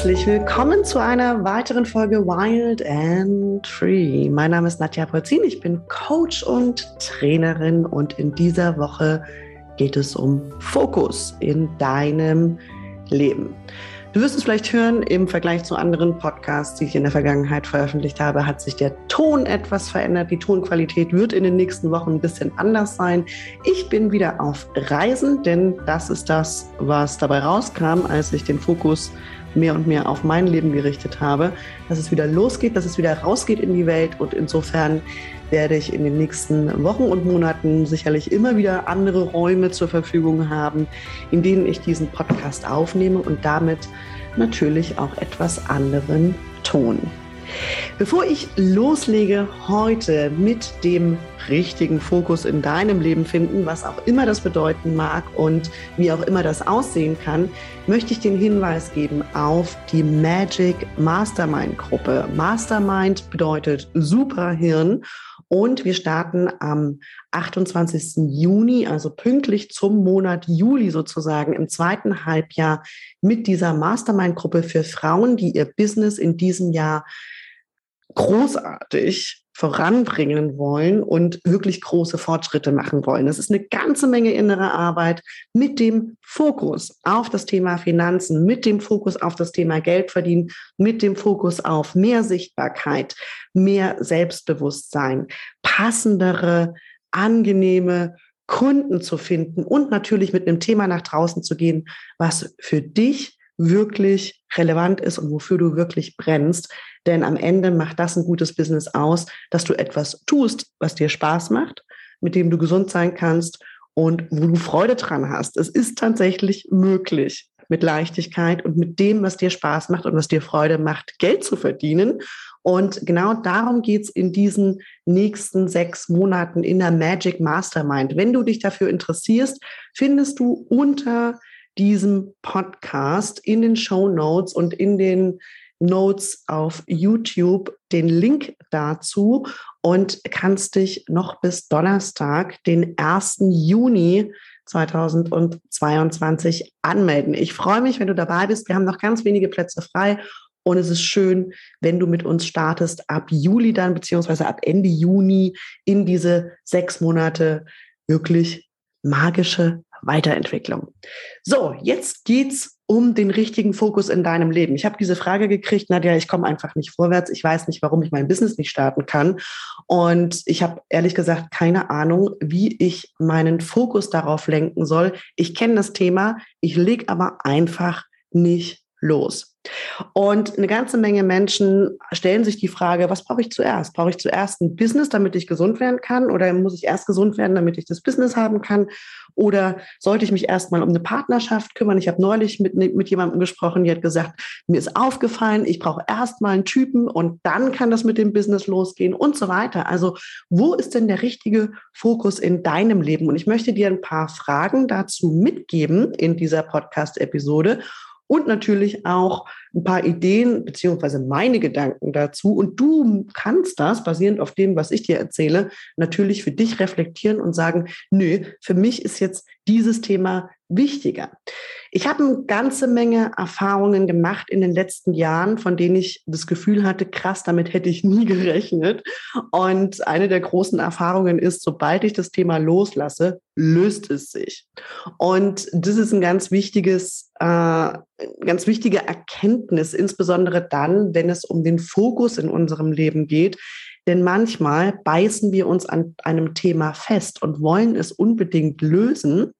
herzlich willkommen zu einer weiteren Folge Wild and Free. Mein Name ist Nadja Polzin, ich bin Coach und Trainerin und in dieser Woche geht es um Fokus in deinem Leben. Du wirst es vielleicht hören, im Vergleich zu anderen Podcasts, die ich in der Vergangenheit veröffentlicht habe, hat sich der Ton etwas verändert. Die Tonqualität wird in den nächsten Wochen ein bisschen anders sein. Ich bin wieder auf Reisen, denn das ist das, was dabei rauskam, als ich den Fokus mehr und mehr auf mein Leben gerichtet habe, dass es wieder losgeht, dass es wieder rausgeht in die Welt. Und insofern werde ich in den nächsten Wochen und Monaten sicherlich immer wieder andere Räume zur Verfügung haben, in denen ich diesen Podcast aufnehme und damit natürlich auch etwas anderen Ton. Bevor ich loslege heute mit dem richtigen Fokus in deinem Leben finden, was auch immer das bedeuten mag und wie auch immer das aussehen kann, möchte ich den Hinweis geben auf die Magic Mastermind Gruppe. Mastermind bedeutet Superhirn und wir starten am 28. Juni, also pünktlich zum Monat Juli sozusagen im zweiten Halbjahr mit dieser Mastermind-Gruppe für Frauen, die ihr Business in diesem Jahr großartig voranbringen wollen und wirklich große Fortschritte machen wollen. Das ist eine ganze Menge innere Arbeit mit dem Fokus auf das Thema Finanzen, mit dem Fokus auf das Thema Geld verdienen, mit dem Fokus auf mehr Sichtbarkeit, mehr Selbstbewusstsein, passendere, angenehme Kunden zu finden und natürlich mit einem Thema nach draußen zu gehen, was für dich wirklich relevant ist und wofür du wirklich brennst. Denn am Ende macht das ein gutes Business aus, dass du etwas tust, was dir Spaß macht, mit dem du gesund sein kannst und wo du Freude dran hast. Es ist tatsächlich möglich, mit Leichtigkeit und mit dem, was dir Spaß macht und was dir Freude macht, Geld zu verdienen. Und genau darum geht's in diesen nächsten sechs Monaten in der Magic Mastermind. Wenn du dich dafür interessierst, findest du unter diesem Podcast in den Show Notes und in den Notes auf YouTube den Link dazu und kannst dich noch bis Donnerstag, den 1. Juni 2022 anmelden. Ich freue mich, wenn du dabei bist. Wir haben noch ganz wenige Plätze frei und es ist schön, wenn du mit uns startest ab Juli dann, beziehungsweise ab Ende Juni in diese sechs Monate wirklich magische Weiterentwicklung. So, jetzt geht's um den richtigen Fokus in deinem Leben. Ich habe diese Frage gekriegt, Nadja, ich komme einfach nicht vorwärts. Ich weiß nicht, warum ich mein Business nicht starten kann. Und ich habe ehrlich gesagt keine Ahnung, wie ich meinen Fokus darauf lenken soll. Ich kenne das Thema, ich lege aber einfach nicht los. Und eine ganze Menge Menschen stellen sich die Frage, was brauche ich zuerst? Brauche ich zuerst ein Business, damit ich gesund werden kann? Oder muss ich erst gesund werden, damit ich das Business haben kann? Oder sollte ich mich erstmal um eine Partnerschaft kümmern? Ich habe neulich mit, mit jemandem gesprochen, die hat gesagt, mir ist aufgefallen, ich brauche erstmal einen Typen und dann kann das mit dem Business losgehen und so weiter. Also wo ist denn der richtige Fokus in deinem Leben? Und ich möchte dir ein paar Fragen dazu mitgeben in dieser Podcast-Episode und natürlich auch ein paar Ideen beziehungsweise meine Gedanken dazu. Und du kannst das, basierend auf dem, was ich dir erzähle, natürlich für dich reflektieren und sagen, nö, für mich ist jetzt dieses Thema wichtiger. Ich habe eine ganze Menge Erfahrungen gemacht in den letzten Jahren, von denen ich das Gefühl hatte, krass, damit hätte ich nie gerechnet. Und eine der großen Erfahrungen ist, sobald ich das Thema loslasse, löst es sich. Und das ist ein ganz wichtiges, äh, ganz wichtige Erkenntnis, insbesondere dann, wenn es um den Fokus in unserem Leben geht. Denn manchmal beißen wir uns an einem Thema fest und wollen es unbedingt lösen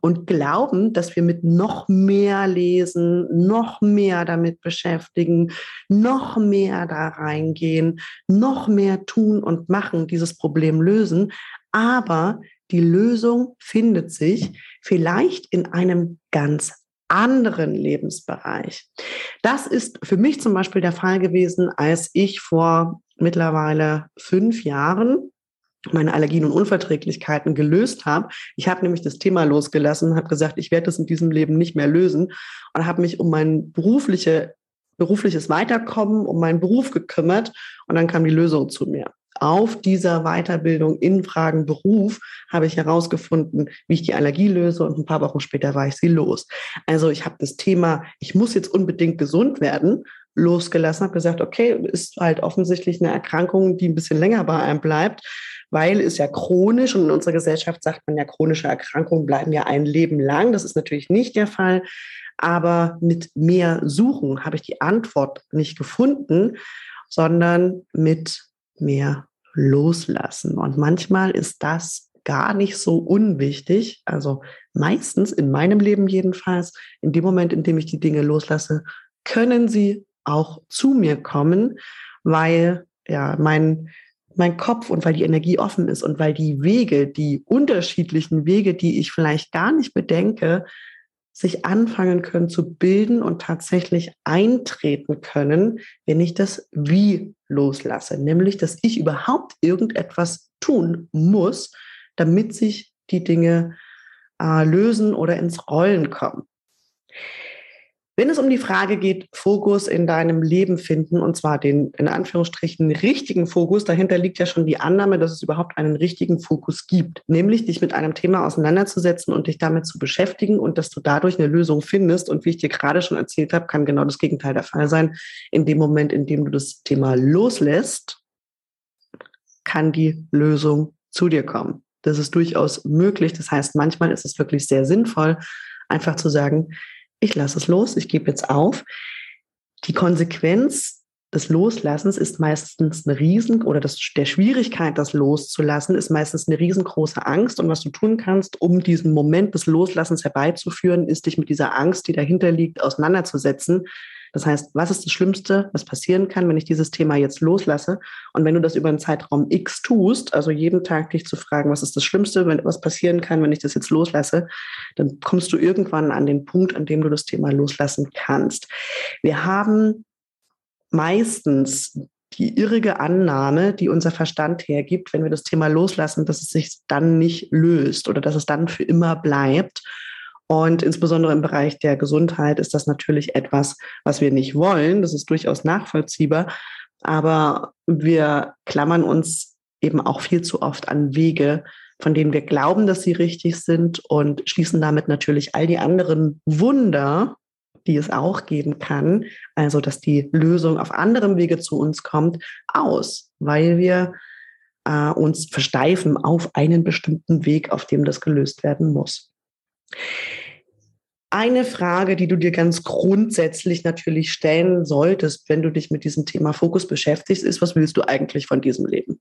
und glauben, dass wir mit noch mehr lesen, noch mehr damit beschäftigen, noch mehr da reingehen, noch mehr tun und machen, dieses Problem lösen. Aber die Lösung findet sich vielleicht in einem ganz anderen Lebensbereich. Das ist für mich zum Beispiel der Fall gewesen, als ich vor mittlerweile fünf Jahren meine Allergien und Unverträglichkeiten gelöst habe. Ich habe nämlich das Thema losgelassen, habe gesagt, ich werde das in diesem Leben nicht mehr lösen und habe mich um mein berufliche, berufliches Weiterkommen, um meinen Beruf gekümmert und dann kam die Lösung zu mir. auf dieser Weiterbildung in Fragen Beruf habe ich herausgefunden, wie ich die Allergie löse und ein paar Wochen später war ich sie los. Also ich habe das Thema, ich muss jetzt unbedingt gesund werden, losgelassen, habe gesagt, okay, ist halt offensichtlich eine Erkrankung, die ein bisschen länger bei einem bleibt, weil es ja chronisch und in unserer Gesellschaft sagt man ja, chronische Erkrankungen bleiben ja ein Leben lang. Das ist natürlich nicht der Fall. Aber mit mehr Suchen habe ich die Antwort nicht gefunden, sondern mit mehr Loslassen. Und manchmal ist das gar nicht so unwichtig. Also meistens in meinem Leben jedenfalls, in dem Moment, in dem ich die Dinge loslasse, können sie auch zu mir kommen, weil ja mein mein Kopf und weil die Energie offen ist und weil die Wege, die unterschiedlichen Wege, die ich vielleicht gar nicht bedenke, sich anfangen können zu bilden und tatsächlich eintreten können, wenn ich das Wie loslasse. Nämlich, dass ich überhaupt irgendetwas tun muss, damit sich die Dinge äh, lösen oder ins Rollen kommen. Wenn es um die Frage geht, Fokus in deinem Leben finden, und zwar den in Anführungsstrichen richtigen Fokus, dahinter liegt ja schon die Annahme, dass es überhaupt einen richtigen Fokus gibt, nämlich dich mit einem Thema auseinanderzusetzen und dich damit zu beschäftigen und dass du dadurch eine Lösung findest. Und wie ich dir gerade schon erzählt habe, kann genau das Gegenteil der Fall sein. In dem Moment, in dem du das Thema loslässt, kann die Lösung zu dir kommen. Das ist durchaus möglich. Das heißt, manchmal ist es wirklich sehr sinnvoll, einfach zu sagen, ich lasse es los, ich gebe jetzt auf. Die Konsequenz des Loslassens ist meistens eine riesen oder das, der Schwierigkeit, das loszulassen, ist meistens eine riesengroße Angst. Und was du tun kannst, um diesen Moment des Loslassens herbeizuführen, ist dich mit dieser Angst, die dahinter liegt, auseinanderzusetzen. Das heißt, was ist das Schlimmste, was passieren kann, wenn ich dieses Thema jetzt loslasse? Und wenn du das über einen Zeitraum X tust, also jeden Tag dich zu fragen, was ist das Schlimmste, wenn, was passieren kann, wenn ich das jetzt loslasse, dann kommst du irgendwann an den Punkt, an dem du das Thema loslassen kannst. Wir haben meistens die irrige Annahme, die unser Verstand hergibt, wenn wir das Thema loslassen, dass es sich dann nicht löst oder dass es dann für immer bleibt. Und insbesondere im Bereich der Gesundheit ist das natürlich etwas, was wir nicht wollen. Das ist durchaus nachvollziehbar. Aber wir klammern uns eben auch viel zu oft an Wege, von denen wir glauben, dass sie richtig sind und schließen damit natürlich all die anderen Wunder, die es auch geben kann, also dass die Lösung auf anderem Wege zu uns kommt, aus, weil wir äh, uns versteifen auf einen bestimmten Weg, auf dem das gelöst werden muss. Eine Frage, die du dir ganz grundsätzlich natürlich stellen solltest, wenn du dich mit diesem Thema Fokus beschäftigst, ist, was willst du eigentlich von diesem Leben?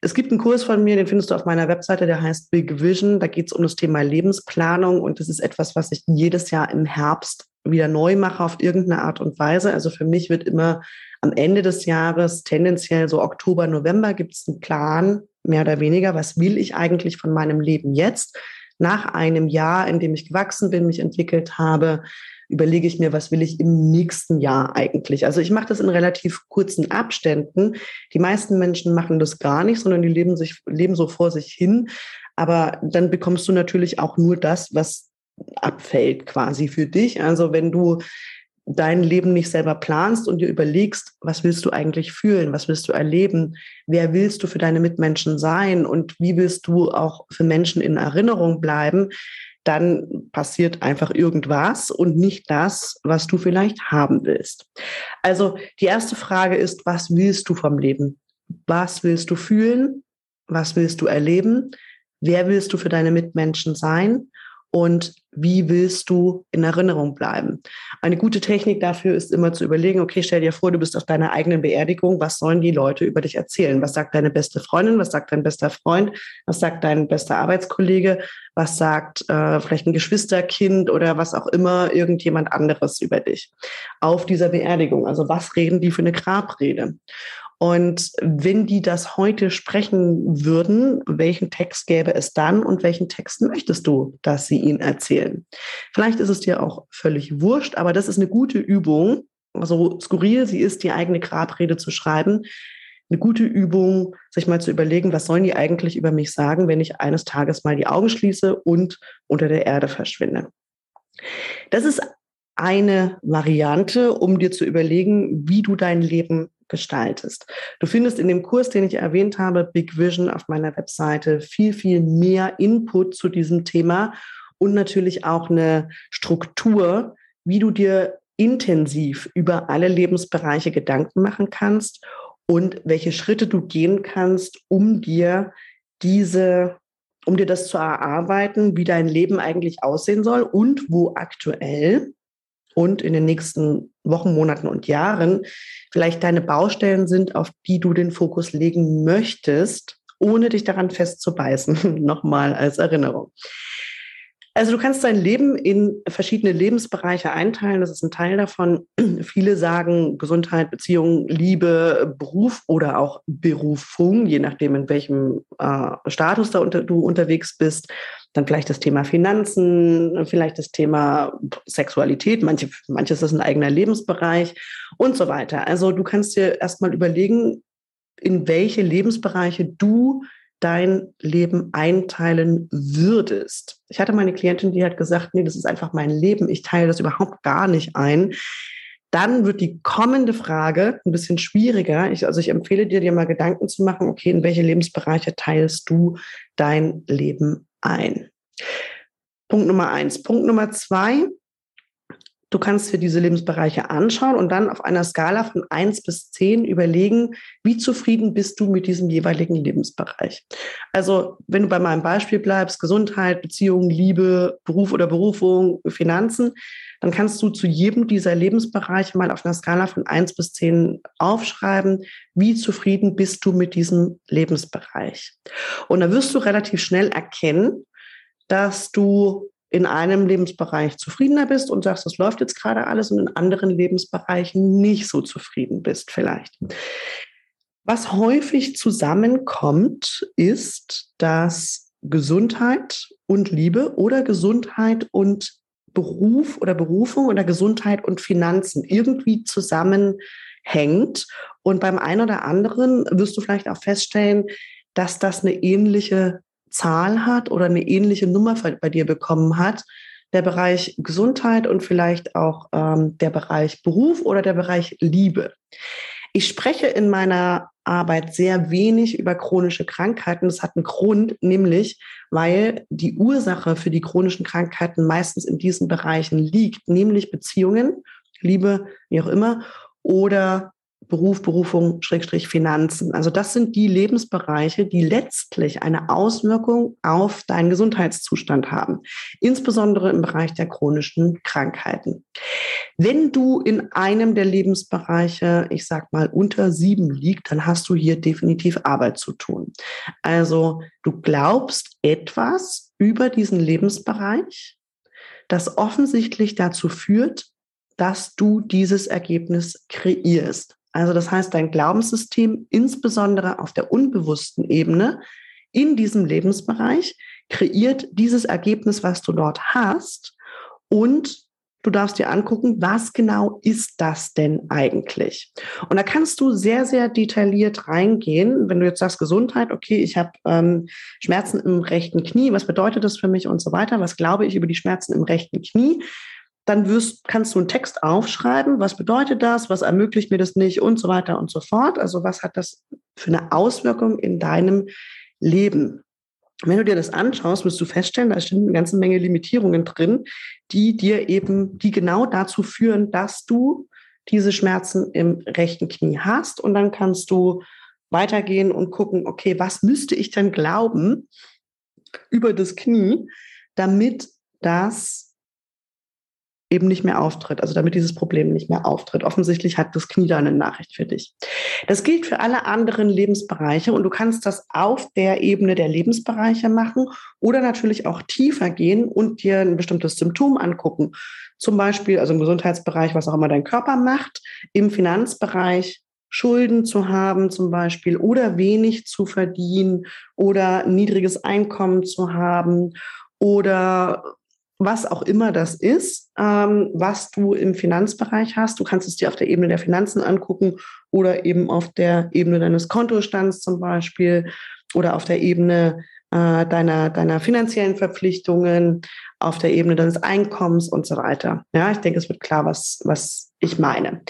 Es gibt einen Kurs von mir, den findest du auf meiner Webseite, der heißt Big Vision. Da geht es um das Thema Lebensplanung und das ist etwas, was ich jedes Jahr im Herbst wieder neu mache auf irgendeine Art und Weise. Also für mich wird immer am Ende des Jahres, tendenziell so Oktober, November, gibt es einen Plan, mehr oder weniger, was will ich eigentlich von meinem Leben jetzt? Nach einem Jahr, in dem ich gewachsen bin, mich entwickelt habe, überlege ich mir, was will ich im nächsten Jahr eigentlich. Also ich mache das in relativ kurzen Abständen. Die meisten Menschen machen das gar nicht, sondern die leben sich, leben so vor sich hin. Aber dann bekommst du natürlich auch nur das, was abfällt quasi für dich. Also wenn du dein Leben nicht selber planst und dir überlegst, was willst du eigentlich fühlen, was willst du erleben, wer willst du für deine Mitmenschen sein und wie willst du auch für Menschen in Erinnerung bleiben, dann passiert einfach irgendwas und nicht das, was du vielleicht haben willst. Also die erste Frage ist, was willst du vom Leben? Was willst du fühlen? Was willst du erleben? Wer willst du für deine Mitmenschen sein? Und wie willst du in Erinnerung bleiben? Eine gute Technik dafür ist immer zu überlegen, okay, stell dir vor, du bist auf deiner eigenen Beerdigung, was sollen die Leute über dich erzählen? Was sagt deine beste Freundin, was sagt dein bester Freund, was sagt dein bester Arbeitskollege, was sagt äh, vielleicht ein Geschwisterkind oder was auch immer irgendjemand anderes über dich auf dieser Beerdigung? Also was reden die für eine Grabrede? Und wenn die das heute sprechen würden, welchen Text gäbe es dann und welchen Text möchtest du, dass sie ihn erzählen? Vielleicht ist es dir auch völlig wurscht, aber das ist eine gute Übung, so skurril sie ist, die eigene Grabrede zu schreiben. Eine gute Übung, sich mal zu überlegen, was sollen die eigentlich über mich sagen, wenn ich eines Tages mal die Augen schließe und unter der Erde verschwinde. Das ist eine Variante, um dir zu überlegen, wie du dein Leben gestaltest. Du findest in dem Kurs, den ich erwähnt habe, Big Vision auf meiner Webseite viel, viel mehr Input zu diesem Thema und natürlich auch eine Struktur, wie du dir intensiv über alle Lebensbereiche Gedanken machen kannst und welche Schritte du gehen kannst, um dir diese, um dir das zu erarbeiten, wie dein Leben eigentlich aussehen soll und wo aktuell und in den nächsten Wochen, Monaten und Jahren vielleicht deine Baustellen sind, auf die du den Fokus legen möchtest, ohne dich daran festzubeißen. Nochmal als Erinnerung. Also du kannst dein Leben in verschiedene Lebensbereiche einteilen. Das ist ein Teil davon. Viele sagen Gesundheit, Beziehung, Liebe, Beruf oder auch Berufung, je nachdem, in welchem äh, Status da unter, du unterwegs bist. Dann vielleicht das Thema Finanzen, vielleicht das Thema Sexualität. Manche, manches ist ein eigener Lebensbereich und so weiter. Also du kannst dir erstmal überlegen, in welche Lebensbereiche du dein Leben einteilen würdest. Ich hatte meine Klientin, die hat gesagt, nee, das ist einfach mein Leben, ich teile das überhaupt gar nicht ein. Dann wird die kommende Frage ein bisschen schwieriger. Ich, also ich empfehle dir, dir mal Gedanken zu machen, okay, in welche Lebensbereiche teilst du dein Leben ein? Punkt Nummer eins. Punkt Nummer zwei, Du kannst dir diese Lebensbereiche anschauen und dann auf einer Skala von eins bis zehn überlegen, wie zufrieden bist du mit diesem jeweiligen Lebensbereich. Also, wenn du bei meinem Beispiel bleibst, Gesundheit, Beziehung, Liebe, Beruf oder Berufung, Finanzen, dann kannst du zu jedem dieser Lebensbereiche mal auf einer Skala von eins bis zehn aufschreiben, wie zufrieden bist du mit diesem Lebensbereich. Und da wirst du relativ schnell erkennen, dass du in einem Lebensbereich zufriedener bist und sagst, das läuft jetzt gerade alles und in anderen Lebensbereichen nicht so zufrieden bist vielleicht. Was häufig zusammenkommt, ist, dass Gesundheit und Liebe oder Gesundheit und Beruf oder Berufung oder Gesundheit und Finanzen irgendwie zusammenhängt. Und beim einen oder anderen wirst du vielleicht auch feststellen, dass das eine ähnliche Zahl hat oder eine ähnliche Nummer bei dir bekommen hat, der Bereich Gesundheit und vielleicht auch ähm, der Bereich Beruf oder der Bereich Liebe. Ich spreche in meiner Arbeit sehr wenig über chronische Krankheiten. Das hat einen Grund, nämlich weil die Ursache für die chronischen Krankheiten meistens in diesen Bereichen liegt, nämlich Beziehungen, Liebe, wie auch immer, oder Beruf, Berufung, Schrägstrich Finanzen. Also das sind die Lebensbereiche, die letztlich eine Auswirkung auf deinen Gesundheitszustand haben, insbesondere im Bereich der chronischen Krankheiten. Wenn du in einem der Lebensbereiche, ich sag mal, unter sieben liegt, dann hast du hier definitiv Arbeit zu tun. Also du glaubst etwas über diesen Lebensbereich, das offensichtlich dazu führt, dass du dieses Ergebnis kreierst. Also das heißt, dein Glaubenssystem, insbesondere auf der unbewussten Ebene, in diesem Lebensbereich, kreiert dieses Ergebnis, was du dort hast. Und du darfst dir angucken, was genau ist das denn eigentlich? Und da kannst du sehr, sehr detailliert reingehen. Wenn du jetzt sagst Gesundheit, okay, ich habe ähm, Schmerzen im rechten Knie, was bedeutet das für mich und so weiter? Was glaube ich über die Schmerzen im rechten Knie? Dann wirst, kannst du einen Text aufschreiben, was bedeutet das, was ermöglicht mir das nicht und so weiter und so fort. Also was hat das für eine Auswirkung in deinem Leben? Wenn du dir das anschaust, wirst du feststellen, da stehen eine ganze Menge Limitierungen drin, die dir eben, die genau dazu führen, dass du diese Schmerzen im rechten Knie hast. Und dann kannst du weitergehen und gucken, okay, was müsste ich denn glauben über das Knie, damit das eben nicht mehr auftritt, also damit dieses Problem nicht mehr auftritt. Offensichtlich hat das Knie da eine Nachricht für dich. Das gilt für alle anderen Lebensbereiche und du kannst das auf der Ebene der Lebensbereiche machen oder natürlich auch tiefer gehen und dir ein bestimmtes Symptom angucken. Zum Beispiel, also im Gesundheitsbereich, was auch immer dein Körper macht, im Finanzbereich Schulden zu haben zum Beispiel oder wenig zu verdienen oder niedriges Einkommen zu haben oder was auch immer das ist, ähm, was du im Finanzbereich hast. Du kannst es dir auf der Ebene der Finanzen angucken oder eben auf der Ebene deines Kontostands zum Beispiel oder auf der Ebene äh, deiner, deiner finanziellen Verpflichtungen, auf der Ebene deines Einkommens und so weiter. Ja, ich denke, es wird klar, was, was ich meine.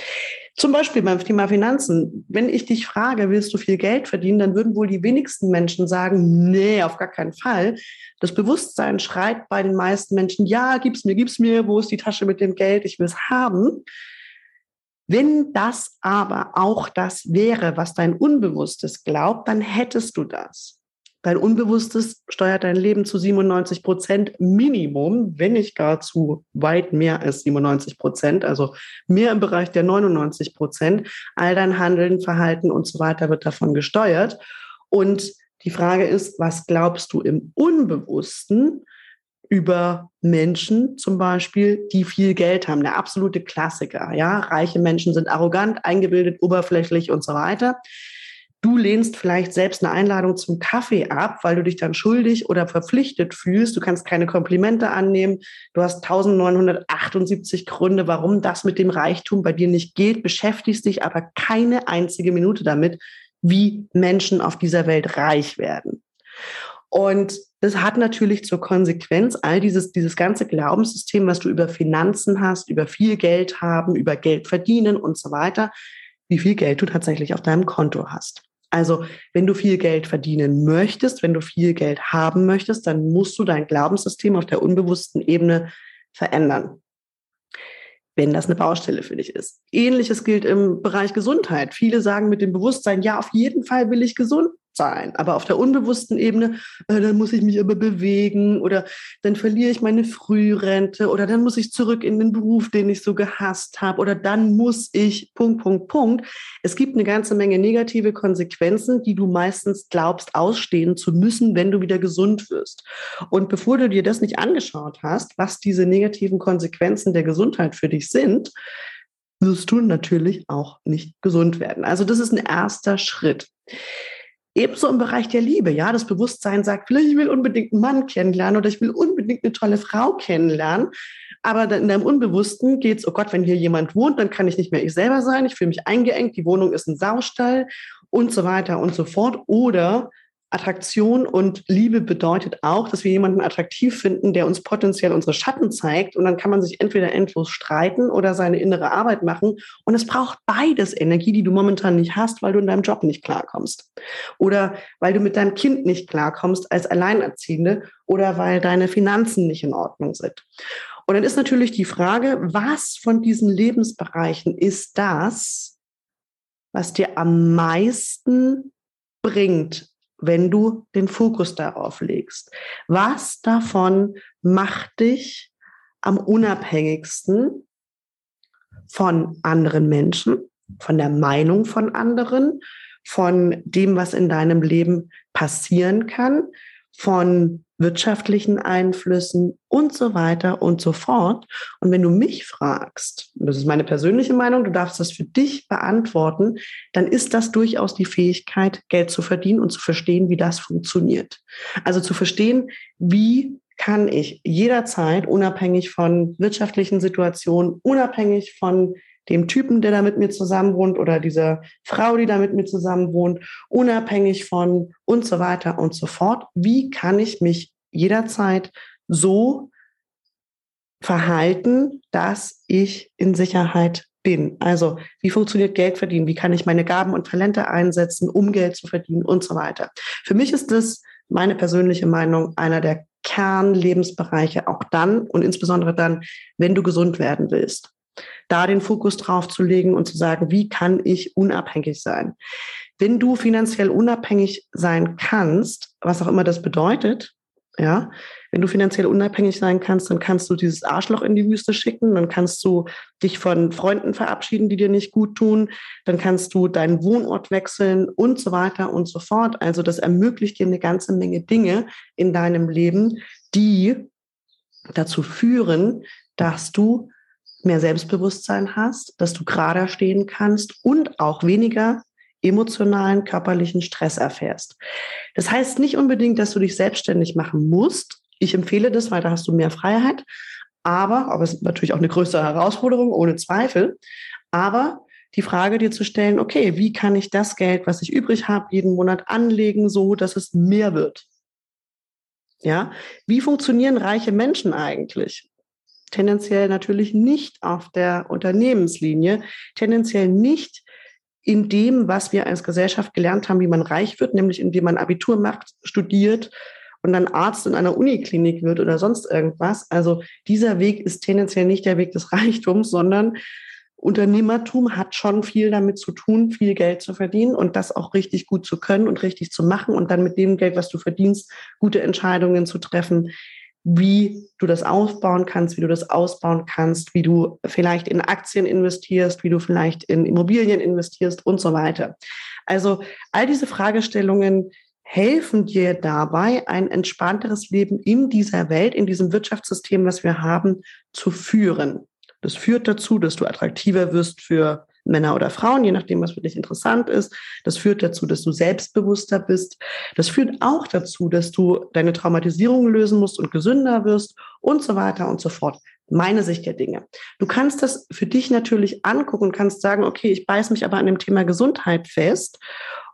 Zum Beispiel beim Thema Finanzen. Wenn ich dich frage, willst du viel Geld verdienen, dann würden wohl die wenigsten Menschen sagen, nee, auf gar keinen Fall. Das Bewusstsein schreit bei den meisten Menschen, ja, gib's mir, gib's mir, wo ist die Tasche mit dem Geld, ich will es haben. Wenn das aber auch das wäre, was dein Unbewusstes glaubt, dann hättest du das. Dein Unbewusstes steuert dein Leben zu 97 Prozent Minimum, wenn nicht gar zu weit mehr als 97 Prozent, also mehr im Bereich der 99 Prozent. All dein Handeln, Verhalten und so weiter wird davon gesteuert. Und die Frage ist, was glaubst du im Unbewussten über Menschen zum Beispiel, die viel Geld haben? Der absolute Klassiker. Ja, reiche Menschen sind arrogant, eingebildet, oberflächlich und so weiter. Du lehnst vielleicht selbst eine Einladung zum Kaffee ab, weil du dich dann schuldig oder verpflichtet fühlst. Du kannst keine Komplimente annehmen. Du hast 1978 Gründe, warum das mit dem Reichtum bei dir nicht geht, beschäftigst dich aber keine einzige Minute damit, wie Menschen auf dieser Welt reich werden. Und das hat natürlich zur Konsequenz all dieses, dieses ganze Glaubenssystem, was du über Finanzen hast, über viel Geld haben, über Geld verdienen und so weiter, wie viel Geld du tatsächlich auf deinem Konto hast. Also wenn du viel Geld verdienen möchtest, wenn du viel Geld haben möchtest, dann musst du dein Glaubenssystem auf der unbewussten Ebene verändern, wenn das eine Baustelle für dich ist. Ähnliches gilt im Bereich Gesundheit. Viele sagen mit dem Bewusstsein, ja, auf jeden Fall will ich gesund sein. Aber auf der unbewussten Ebene, äh, dann muss ich mich aber bewegen oder dann verliere ich meine Frührente oder dann muss ich zurück in den Beruf, den ich so gehasst habe oder dann muss ich Punkt, Punkt, Punkt. Es gibt eine ganze Menge negative Konsequenzen, die du meistens glaubst ausstehen zu müssen, wenn du wieder gesund wirst. Und bevor du dir das nicht angeschaut hast, was diese negativen Konsequenzen der Gesundheit für dich sind, wirst du natürlich auch nicht gesund werden. Also das ist ein erster Schritt. Ebenso im Bereich der Liebe, ja, das Bewusstsein sagt, vielleicht ich will unbedingt einen Mann kennenlernen oder ich will unbedingt eine tolle Frau kennenlernen. Aber in deinem Unbewussten geht es, oh Gott, wenn hier jemand wohnt, dann kann ich nicht mehr ich selber sein, ich fühle mich eingeengt, die Wohnung ist ein Saustall und so weiter und so fort. Oder Attraktion und Liebe bedeutet auch, dass wir jemanden attraktiv finden, der uns potenziell unsere Schatten zeigt. Und dann kann man sich entweder endlos streiten oder seine innere Arbeit machen. Und es braucht beides Energie, die du momentan nicht hast, weil du in deinem Job nicht klarkommst. Oder weil du mit deinem Kind nicht klarkommst als Alleinerziehende oder weil deine Finanzen nicht in Ordnung sind. Und dann ist natürlich die Frage, was von diesen Lebensbereichen ist das, was dir am meisten bringt wenn du den Fokus darauf legst. Was davon macht dich am unabhängigsten von anderen Menschen, von der Meinung von anderen, von dem, was in deinem Leben passieren kann, von wirtschaftlichen Einflüssen und so weiter und so fort. Und wenn du mich fragst, das ist meine persönliche Meinung, du darfst das für dich beantworten, dann ist das durchaus die Fähigkeit, Geld zu verdienen und zu verstehen, wie das funktioniert. Also zu verstehen, wie kann ich jederzeit, unabhängig von wirtschaftlichen Situationen, unabhängig von dem Typen, der da mit mir zusammen wohnt oder dieser Frau, die da mit mir zusammen wohnt, unabhängig von und so weiter und so fort. Wie kann ich mich jederzeit so verhalten, dass ich in Sicherheit bin? Also, wie funktioniert Geld verdienen? Wie kann ich meine Gaben und Talente einsetzen, um Geld zu verdienen und so weiter? Für mich ist das meine persönliche Meinung einer der Kernlebensbereiche, auch dann und insbesondere dann, wenn du gesund werden willst da den Fokus drauf zu legen und zu sagen, wie kann ich unabhängig sein? Wenn du finanziell unabhängig sein kannst, was auch immer das bedeutet, ja, wenn du finanziell unabhängig sein kannst, dann kannst du dieses Arschloch in die Wüste schicken, dann kannst du dich von Freunden verabschieden, die dir nicht gut tun, dann kannst du deinen Wohnort wechseln und so weiter und so fort. Also das ermöglicht dir eine ganze Menge Dinge in deinem Leben, die dazu führen, dass du mehr Selbstbewusstsein hast, dass du gerader stehen kannst und auch weniger emotionalen, körperlichen Stress erfährst. Das heißt nicht unbedingt, dass du dich selbstständig machen musst. Ich empfehle das, weil da hast du mehr Freiheit. Aber, aber es ist natürlich auch eine größere Herausforderung, ohne Zweifel. Aber die Frage dir zu stellen, okay, wie kann ich das Geld, was ich übrig habe, jeden Monat anlegen, so dass es mehr wird? Ja, wie funktionieren reiche Menschen eigentlich? Tendenziell natürlich nicht auf der Unternehmenslinie, tendenziell nicht in dem, was wir als Gesellschaft gelernt haben, wie man reich wird, nämlich indem man Abitur macht, studiert und dann Arzt in einer Uniklinik wird oder sonst irgendwas. Also dieser Weg ist tendenziell nicht der Weg des Reichtums, sondern Unternehmertum hat schon viel damit zu tun, viel Geld zu verdienen und das auch richtig gut zu können und richtig zu machen und dann mit dem Geld, was du verdienst, gute Entscheidungen zu treffen, wie du das aufbauen kannst, wie du das ausbauen kannst, wie du vielleicht in Aktien investierst, wie du vielleicht in Immobilien investierst und so weiter. Also all diese Fragestellungen helfen dir dabei, ein entspannteres Leben in dieser Welt, in diesem Wirtschaftssystem, was wir haben, zu führen. Das führt dazu, dass du attraktiver wirst für Männer oder Frauen, je nachdem, was für dich interessant ist. Das führt dazu, dass du selbstbewusster bist. Das führt auch dazu, dass du deine Traumatisierung lösen musst und gesünder wirst und so weiter und so fort. Meine Sicht der Dinge. Du kannst das für dich natürlich angucken und kannst sagen, okay, ich beiß mich aber an dem Thema Gesundheit fest.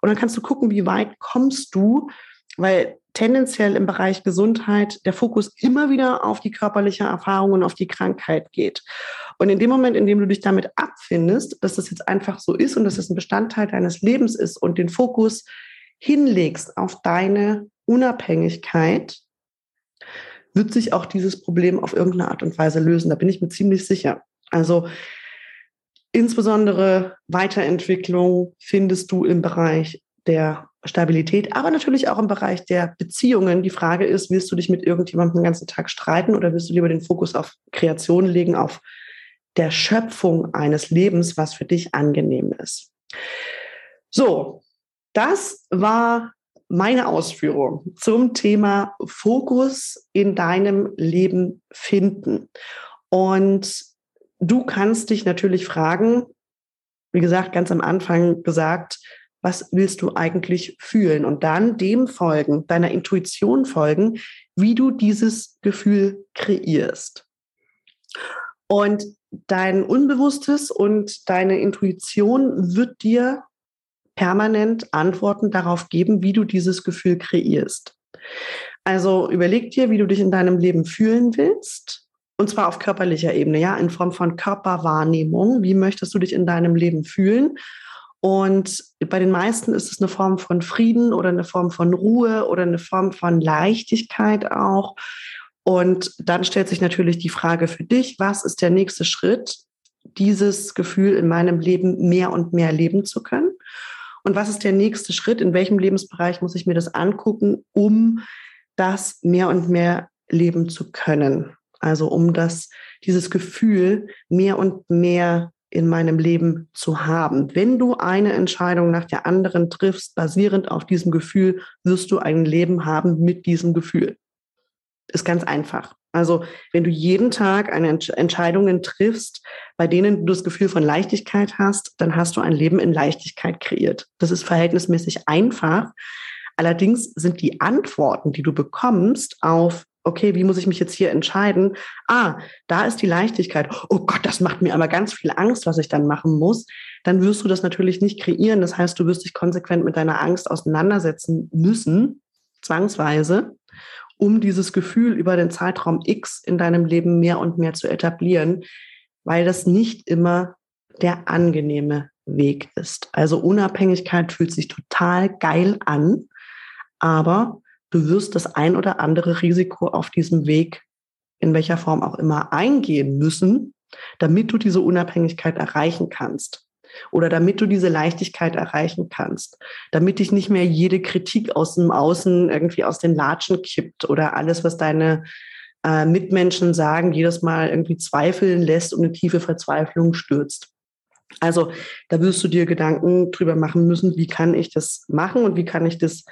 Und dann kannst du gucken, wie weit kommst du, weil tendenziell im Bereich Gesundheit der Fokus immer wieder auf die körperliche Erfahrung und auf die Krankheit geht. Und in dem Moment, in dem du dich damit abfindest, dass das jetzt einfach so ist und dass es das ein Bestandteil deines Lebens ist und den Fokus hinlegst auf deine Unabhängigkeit, wird sich auch dieses Problem auf irgendeine Art und Weise lösen. Da bin ich mir ziemlich sicher. Also insbesondere Weiterentwicklung findest du im Bereich der Stabilität, aber natürlich auch im Bereich der Beziehungen. Die Frage ist, willst du dich mit irgendjemandem den ganzen Tag streiten oder willst du lieber den Fokus auf Kreation legen, auf der Schöpfung eines Lebens, was für dich angenehm ist? So, das war meine Ausführung zum Thema Fokus in deinem Leben finden. Und du kannst dich natürlich fragen, wie gesagt, ganz am Anfang gesagt, was willst du eigentlich fühlen? Und dann dem folgen, deiner Intuition folgen, wie du dieses Gefühl kreierst. Und dein Unbewusstes und deine Intuition wird dir permanent Antworten darauf geben, wie du dieses Gefühl kreierst. Also überleg dir, wie du dich in deinem Leben fühlen willst. Und zwar auf körperlicher Ebene, ja, in Form von Körperwahrnehmung. Wie möchtest du dich in deinem Leben fühlen? Und bei den meisten ist es eine Form von Frieden oder eine Form von Ruhe oder eine Form von Leichtigkeit auch. Und dann stellt sich natürlich die Frage für dich, was ist der nächste Schritt, dieses Gefühl in meinem Leben mehr und mehr leben zu können? Und was ist der nächste Schritt? In welchem Lebensbereich muss ich mir das angucken, um das mehr und mehr leben zu können? Also um das, dieses Gefühl mehr und mehr in meinem Leben zu haben. Wenn du eine Entscheidung nach der anderen triffst, basierend auf diesem Gefühl, wirst du ein Leben haben mit diesem Gefühl. Ist ganz einfach. Also wenn du jeden Tag eine Entsch Entscheidungen triffst, bei denen du das Gefühl von Leichtigkeit hast, dann hast du ein Leben in Leichtigkeit kreiert. Das ist verhältnismäßig einfach. Allerdings sind die Antworten, die du bekommst auf okay, wie muss ich mich jetzt hier entscheiden? Ah, da ist die Leichtigkeit. Oh Gott, das macht mir aber ganz viel Angst, was ich dann machen muss. Dann wirst du das natürlich nicht kreieren. Das heißt, du wirst dich konsequent mit deiner Angst auseinandersetzen müssen, zwangsweise, um dieses Gefühl über den Zeitraum X in deinem Leben mehr und mehr zu etablieren, weil das nicht immer der angenehme Weg ist. Also Unabhängigkeit fühlt sich total geil an, aber du wirst das ein oder andere Risiko auf diesem Weg in welcher Form auch immer eingehen müssen, damit du diese Unabhängigkeit erreichen kannst oder damit du diese Leichtigkeit erreichen kannst, damit dich nicht mehr jede Kritik aus dem Außen irgendwie aus den Latschen kippt oder alles, was deine äh, Mitmenschen sagen, jedes Mal irgendwie zweifeln lässt und eine tiefe Verzweiflung stürzt. Also da wirst du dir Gedanken drüber machen müssen, wie kann ich das machen und wie kann ich das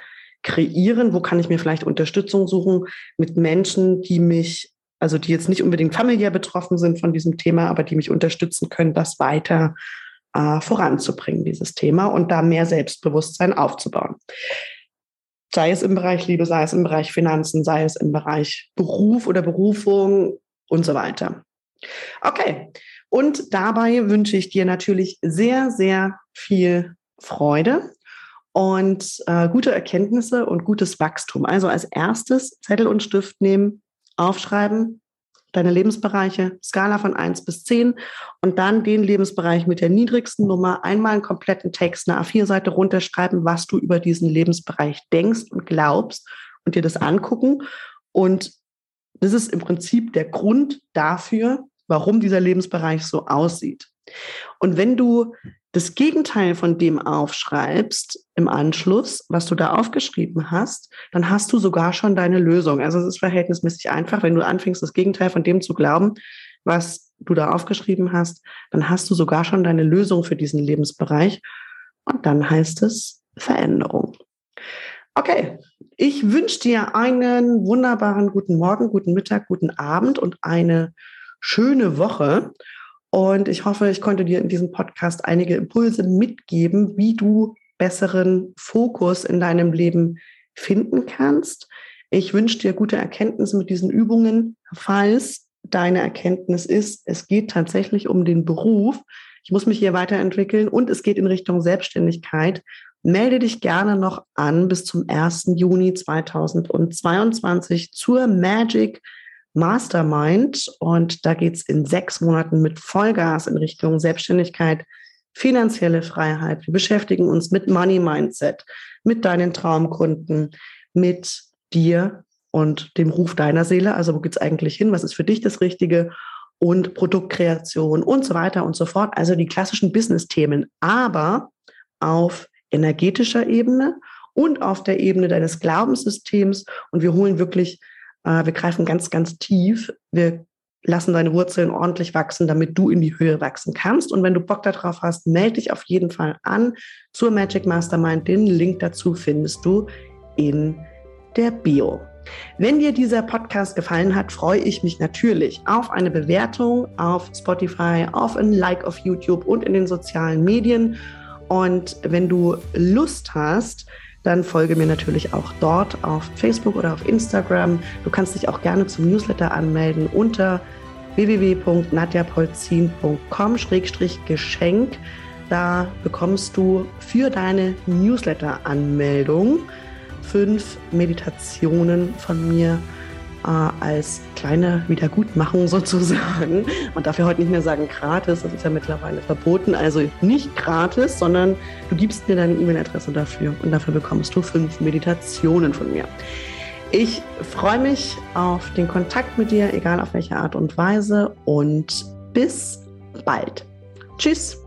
kreieren? Wo kann ich mir vielleicht Unterstützung suchen mit Menschen, die mich, also die jetzt nicht unbedingt familiär betroffen sind von diesem Thema, aber die mich unterstützen können, das weiter äh, voranzubringen, dieses Thema und da mehr Selbstbewusstsein aufzubauen. Sei es im Bereich Liebe, sei es im Bereich Finanzen, sei es im Bereich Beruf oder Berufung und so weiter. Okay. Und dabei wünsche ich dir natürlich sehr, sehr viel Freude und äh, gute Erkenntnisse und gutes Wachstum. Also als erstes Zettel und Stift nehmen, aufschreiben, deine Lebensbereiche, Skala von 1 bis 10 und dann den Lebensbereich mit der niedrigsten Nummer einmal einen kompletten Text, eine A4-Seite runterschreiben, was du über diesen Lebensbereich denkst und glaubst und dir das angucken. Und das ist im Prinzip der Grund dafür, warum dieser Lebensbereich so aussieht. Und wenn du das Gegenteil von dem aufschreibst im Anschluss, was du da aufgeschrieben hast, dann hast du sogar schon deine Lösung. Also es ist verhältnismäßig einfach, wenn du anfängst, das Gegenteil von dem zu glauben, was du da aufgeschrieben hast, dann hast du sogar schon deine Lösung für diesen Lebensbereich. Und dann heißt es Veränderung. Okay, ich wünsche dir einen wunderbaren guten Morgen, guten Mittag, guten Abend und eine schöne Woche. Und ich hoffe, ich konnte dir in diesem Podcast einige Impulse mitgeben, wie du besseren Fokus in deinem Leben finden kannst. Ich wünsche dir gute Erkenntnisse mit diesen Übungen, falls deine Erkenntnis ist, es geht tatsächlich um den Beruf. Ich muss mich hier weiterentwickeln und es geht in Richtung Selbstständigkeit. Melde dich gerne noch an bis zum 1. Juni 2022 zur Magic Mastermind und da geht es in sechs Monaten mit Vollgas in Richtung Selbstständigkeit, finanzielle Freiheit. Wir beschäftigen uns mit Money Mindset, mit deinen Traumkunden, mit dir und dem Ruf deiner Seele. Also wo geht's eigentlich hin? Was ist für dich das Richtige? Und Produktkreation und so weiter und so fort. Also die klassischen Business-Themen, aber auf energetischer Ebene und auf der Ebene deines Glaubenssystems. Und wir holen wirklich äh, wir greifen ganz, ganz tief. Wir lassen deine Wurzeln ordentlich wachsen, damit du in die Höhe wachsen kannst. Und wenn du Bock darauf hast, melde dich auf jeden Fall an zur Magic Mastermind. Den Link dazu findest du in der Bio. Wenn dir dieser Podcast gefallen hat, freue ich mich natürlich auf eine Bewertung auf Spotify, auf ein Like auf YouTube und in den sozialen Medien. Und wenn du Lust hast, dann folge mir natürlich auch dort auf Facebook oder auf Instagram. Du kannst dich auch gerne zum Newsletter anmelden unter www.nadjapolzin.com-geschenk. Da bekommst du für deine Newsletter-Anmeldung fünf Meditationen von mir äh, als kleine Wiedergutmachung sozusagen. Man darf ja heute nicht mehr sagen gratis, das ist ja mittlerweile verboten. Also nicht gratis, sondern du gibst mir deine E-Mail-Adresse dafür und dafür bekommst du fünf Meditationen von mir. Ich freue mich auf den Kontakt mit dir, egal auf welche Art und Weise und bis bald. Tschüss.